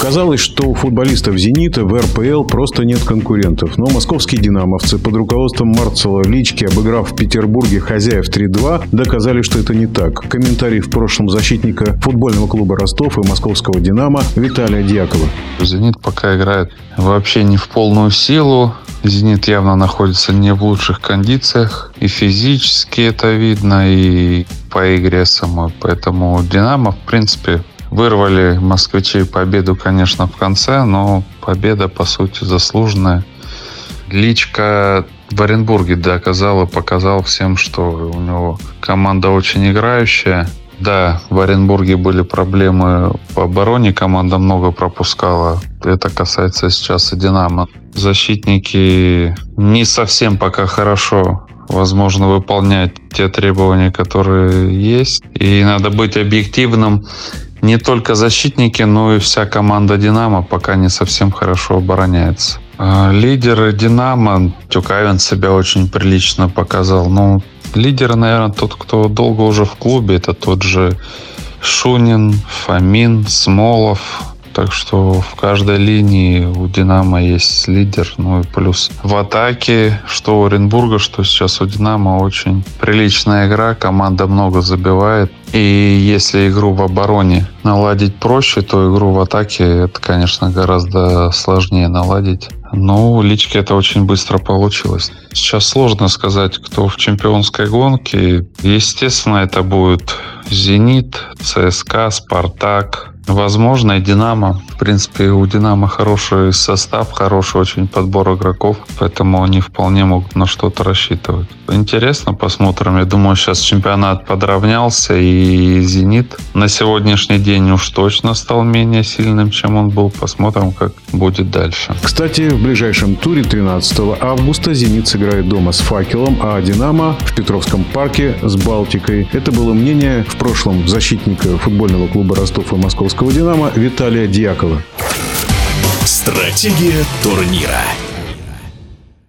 Казалось, что у футболистов «Зенита» в РПЛ просто нет конкурентов. Но московские «Динамовцы» под руководством Марцела Лички, обыграв в Петербурге хозяев 3-2, доказали, что это не так. Комментарий в прошлом защитника футбольного клуба «Ростов» и московского «Динамо» Виталия Дьякова. «Зенит» пока играет вообще не в полную силу. «Зенит» явно находится не в лучших кондициях. И физически это видно, и по игре самой. Поэтому «Динамо», в принципе, Вырвали москвичей победу, конечно, в конце, но победа, по сути, заслуженная. Личка в Оренбурге и показал всем, что у него команда очень играющая. Да, в Оренбурге были проблемы по обороне, команда много пропускала. Это касается сейчас и «Динамо». Защитники не совсем пока хорошо возможно, выполнять те требования, которые есть. И надо быть объективным не только защитники, но и вся команда «Динамо» пока не совсем хорошо обороняется. А, лидеры «Динамо», Тюкавин себя очень прилично показал. Ну, лидеры, наверное, тот, кто долго уже в клубе, это тот же Шунин, Фомин, Смолов, так что в каждой линии у «Динамо» есть лидер. Ну и плюс в атаке, что у Оренбурга, что сейчас у «Динамо» очень приличная игра. Команда много забивает. И если игру в обороне наладить проще, то игру в атаке это, конечно, гораздо сложнее наладить. Но у Лички это очень быстро получилось. Сейчас сложно сказать, кто в чемпионской гонке. Естественно, это будет «Зенит», «ЦСКА», «Спартак», Возможно, Динамо. В принципе, у Динамо хороший состав, хороший очень подбор игроков, поэтому они вполне могут на что-то рассчитывать. Интересно, посмотрим. Я думаю, сейчас чемпионат подравнялся, и «Зенит» на сегодняшний день уж точно стал менее сильным, чем он был. Посмотрим, как будет дальше. Кстати, в ближайшем туре 13 августа «Зенит» сыграет дома с «Факелом», а «Динамо» в Петровском парке с «Балтикой». Это было мнение в прошлом защитника футбольного клуба Ростов и Московского «Динамо» Виталия Дьякова. Стратегия турнира.